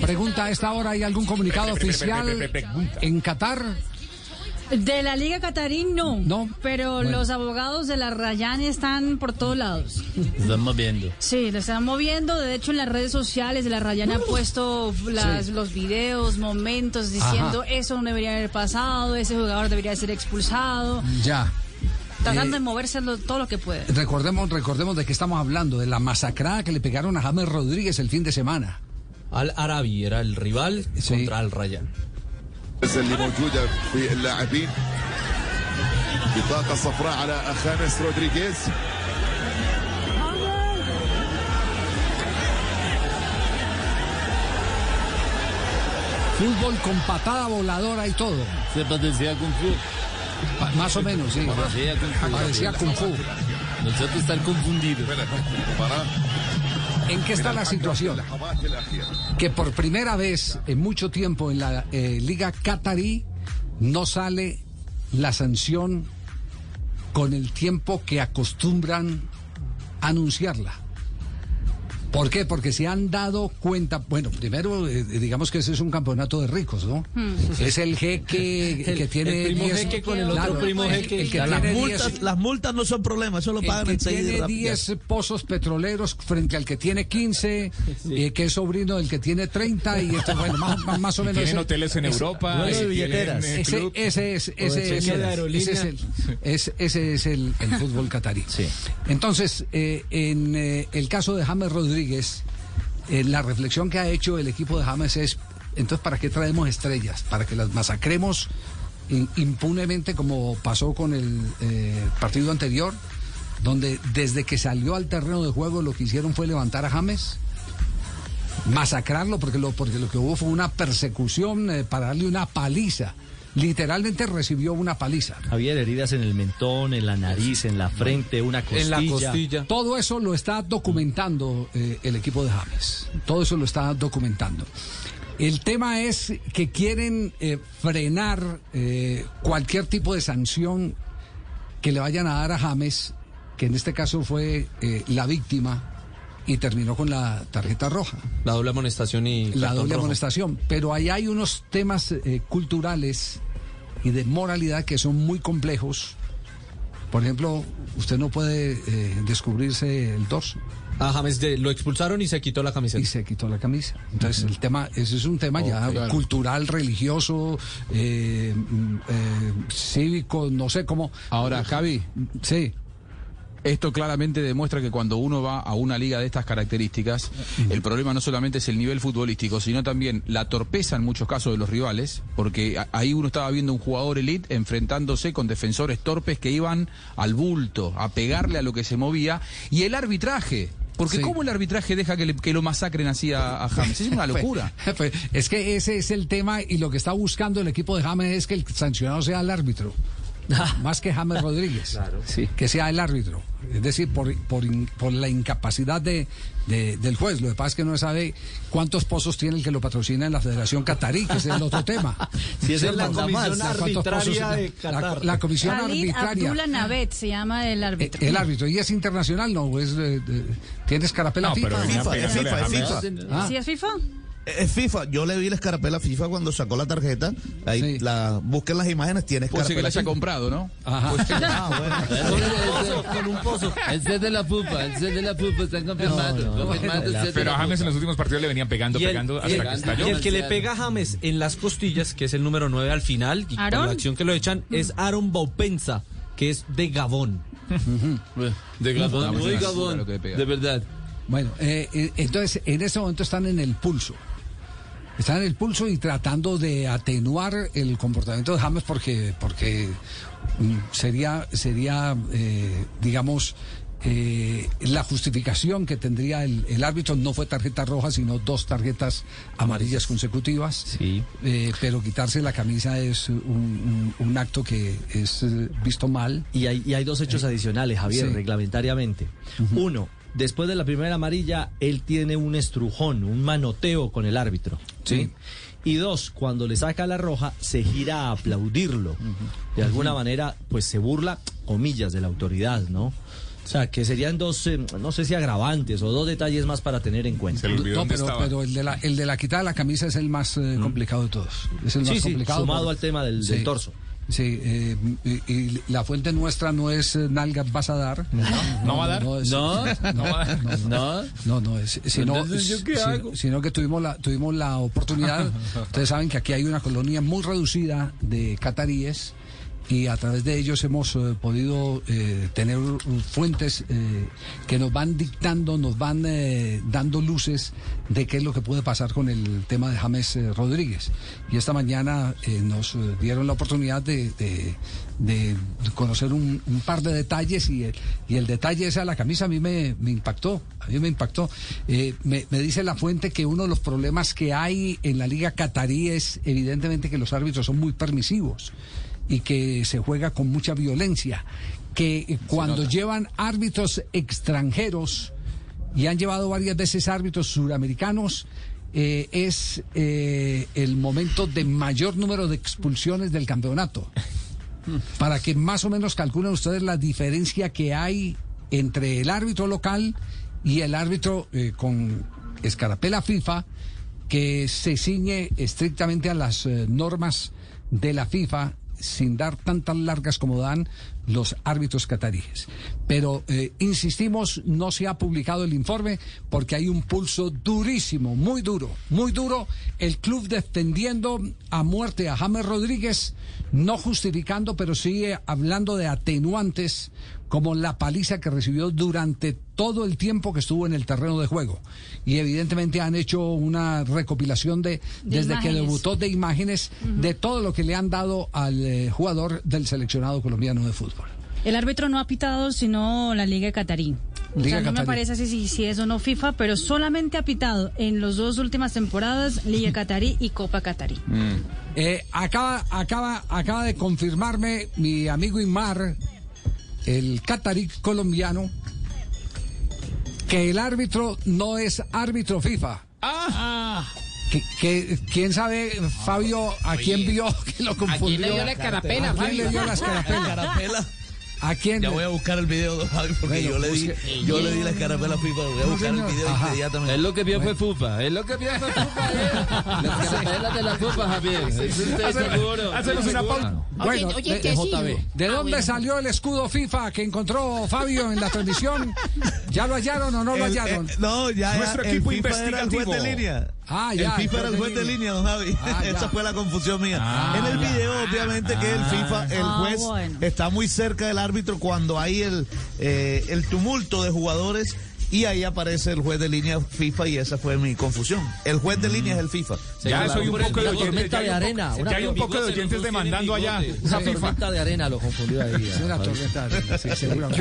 Pregunta a esta hora, ¿hay algún comunicado oficial en Qatar? De la Liga Catarí no. No. Pero Bueno. los abogados de la Rayán están por todos lados. Están moviendo. Sí, lo están moviendo. De hecho, en las redes sociales de la Rayán ha puesto las- Sí. los videos, momentos diciendo Ajá. eso no debería haber pasado, ese jugador debería ser expulsado. Ya. Tratando Eh, de moverse lo- todo lo que puede. Recordemos, recordemos de qué estamos hablando, de la masacrada que le pegaron a James Rodríguez el fin de semana. Al Arabi era el rival Sí. contra Al Rayyan. اللي موجوده في اللاعبين بطاقه صفراء على خامس رودريغيز Fútbol con patada voladora y todo. Se parecía Kung Fu. Pa- más o menos, sí. Parecía Kung Fu. Parecía Kung Fu. Nosotros están confundidos. ¿En qué está la situación? Que por primera vez en mucho tiempo en la eh, Liga Qatarí no sale la sanción con el tiempo que acostumbran anunciarla. ¿Por qué? Porque se han dado cuenta, bueno, primero eh, digamos que ese es un campeonato de ricos, ¿no? Es el jeque que El- tiene el primo 10 jeque con el otro primo el- jeque. el que Las multas, 10 las multas no son problema, eso lo el pagan que enseguida. tiene rápido. 10 pozos petroleros frente al que tiene 15, eh, que es sobrino del que tiene 30, y esto, bueno, más, más- más o menos. Tienen ese- hoteles en ese- Europa. billeteras. eh, Ese, club. ese es, ese es, el- ese es el, es- ese es el- el fútbol catarí. Sí. Entonces, eh, en eh, el caso de James Rodríguez, eh, la reflexión que ha hecho el equipo de James es, entonces, ¿para qué traemos estrellas? ¿Para que las masacremos impunemente como pasó con el eh, partido anterior? Donde desde que salió al terreno de juego lo que hicieron fue levantar a James masacrarlo porque lo, porque lo que hubo fue una persecución eh, para darle una paliza. Literalmente recibió una paliza. Javier, heridas en el mentón, en la nariz, en la frente, una costilla. En la costilla. Todo eso lo está documentando eh, el equipo de James. Todo eso lo está documentando. El tema es que quieren eh, frenar eh, cualquier tipo de sanción que le vayan a dar a James, que en este caso fue eh, la víctima y terminó con la tarjeta roja. La doble amonestación y la doble rojo. amonestación. Pero ahí hay unos temas eh, culturales y de moralidad que son muy complejos. Por ejemplo, usted no puede eh, descubrirse el dorso A James de- lo expulsaron y se quitó la camiseta. y se quitó la camisa. Entonces el tema, ese es un tema ya claro. cultural, religioso, eh, mm, eh, cívico, no sé cómo. Ahora, Javi, Sí. Esto claramente demuestra que cuando uno va a una liga de estas características, el problema no solamente es el nivel futbolístico, sino también la torpeza en muchos casos de los rivales, porque ahí uno estaba viendo un jugador elite enfrentándose con defensores torpes que iban al bulto, a pegarle a lo que se movía, y el arbitraje. Porque Sí. ¿cómo el arbitraje deja que, le- que lo masacren así a, a James? Es una locura. Pues, es que ese es el tema y lo que está buscando el equipo de James es que el sancionado sea el árbitro. Más que James Rodríguez. Que sea el árbitro. Es decir, por, por, in- por la incapacidad de, de- del juez. Lo que pasa es que no sabe cuántos pozos tiene el que lo patrocina en la Federación Catarí, que ese es el otro tema. Si es la comisión ¿Cuántos arbitraria pozos- de la- Qatar. La, comisión Khalid arbitraria. Abdullah Navet se llama el Eh, árbitro. El árbitro. ¿Y es internacional? No, es, eh, ¿tienes carapela No, FIFA? pero venía FIFA, pegándole FIFA, a James. FIFA. Ah. ¿Sí es FIFA? Es FIFA, yo le vi la escarapela a FIFA cuando sacó la tarjeta. Ahí Sí. la busquen las imágenes, tiene Puede ser que la escarapela. haya comprado, ¿no? Ajá. Ah, bueno. con un pozo. Ese es de la pupa, ese es de la pupa, están confirmando. ese Pero a James en los últimos partidos le venían pegando, Y el, pegando y hasta el- que estalló. y el que le pega a James en las costillas, que es el número 9 al final, por la acción que lo echan, es Aaron Baupensa, que es de Gabón. De Gabón, No, muy es una Gabón, que de verdad. Bueno, eh, eh, entonces en este momento están en el pulso. Están en el pulso y tratando de atenuar el comportamiento de James porque, porque mm, sería, sería eh, digamos, eh, la justificación que tendría el, el árbitro no fue tarjeta roja, sino dos tarjetas amarillas consecutivas. Sí. Eh, pero quitarse la camisa es un, un- un acto que es eh, visto mal. Y hay, y hay dos hechos adicionales, Javier, Sí. reglamentariamente. Uno, después de la primera amarilla, él tiene un estrujón, un manoteo con el árbitro. ¿Sí? Y dos, cuando le saca la roja, se gira a aplaudirlo. De alguna manera, pues se burla, comillas, de la autoridad, ¿no? O sea, que serían dos, eh, no sé si agravantes o dos detalles más para tener en cuenta. Se le olvidó No, pero, pero el de la el de la quitada de la camisa es el más eh, complicado de todos. Es el Sí, más sí, complicado. sumado por- al tema del, Sí. del torso. Sí, eh, y, y la fuente nuestra no es eh, nalgas vas a dar. No, ¿No va a dar? No, no, va a dar. no, no, No. no, no, es, sino, Entonces, ¿yo qué si- hago? sino que tuvimos la, tuvimos la oportunidad, ustedes saben que aquí hay una colonia muy reducida de cataríes y a través de ellos hemos eh, podido eh, tener fuentes eh, que nos van dictando, nos van dando luces de qué es lo que puede pasar con el tema de James Rodríguez. Y esta mañana nos dieron la oportunidad de, conocer un, par de detalles y el, detalle ese a la camisa a mí me, impactó, a mí me impactó. Me, me dice la fuente que uno de los problemas que hay en la liga catarí es evidentemente que los árbitros son muy permisivos y que se juega con mucha violencia, que cuando llevan árbitros extranjeros y han llevado varias veces árbitros suramericanos, eh, es eh, el momento de mayor número de expulsiones del campeonato. Para que más o menos calculen ustedes la diferencia que hay entre el árbitro local y el árbitro eh, con escarapela FIFA, que se ciñe estrictamente a las normas de la FIFA sin dar tantas largas como dan los árbitros cataríes. Pero, eh, insistimos, no se ha publicado el informe porque hay un pulso durísimo, muy duro, muy duro. El club defendiendo a muerte a James Rodríguez, no justificando, pero eh, hablando de atenuantes como la paliza que recibió durante todo el tiempo que estuvo en el terreno de juego. Y evidentemente han hecho una recopilación de, De desde que debutó de imágenes de todo lo que le han dado al eh, jugador del seleccionado colombiano de fútbol. El árbitro no ha pitado sino la Liga Catarí. O sea, no me parece si, si, si es o no FIFA, pero solamente ha pitado en las dos últimas temporadas Liga Catarí y Copa Catarí. Eh, acaba, acaba, acaba de confirmarme mi amigo Imar, el catarí colombiano, que el árbitro no es árbitro FIFA. Que, que- quién sabe, Fabio, a quién vio que lo confundió. le dio la escarapela, ¿A quién le dio la escarapela? Escarapela. ¿A quién? Ya voy a buscar el video, don Javi, porque Bueno, yo le di, yo le di la escarapela a FIFA. Voy a buscar el video Ajá. inmediatamente. Es lo que vio fue Fupa. Es lo que vio fue Fupa. eh. Las carapelas de la Fupa, Javier. Eso estoy seguro. Hacemos una pausa. Bueno, Oye, de, ¿qué de? JB. ¿De Ah, dónde bueno. salió el escudo FIFA que encontró Fabio en la transmisión? ¿Ya lo hallaron o no lo El- hallaron? eh, no, ya, ya, Nuestro el equipo FIFA era el juez investigativo. de línea. Ah, ya, El FIFA era el juez de línea, don Javi. Ah. Esa fue la confusión mía. Ah, en el ya. video, obviamente, que el FIFA, el Ah, juez, bueno. está muy cerca del árbitro cuando hay el, eh, el tumulto de jugadores. Y ahí aparece el juez de línea FIFA y esa fue mi confusión. El juez de línea es el FIFA. Ya soy un poco de oyentes. tormenta Ya hay de un arena, ya hay un tormenta. poco de oyentes demandando allá Una tormenta de arena lo confundió ahí. Es una tormenta, sí, seguramente.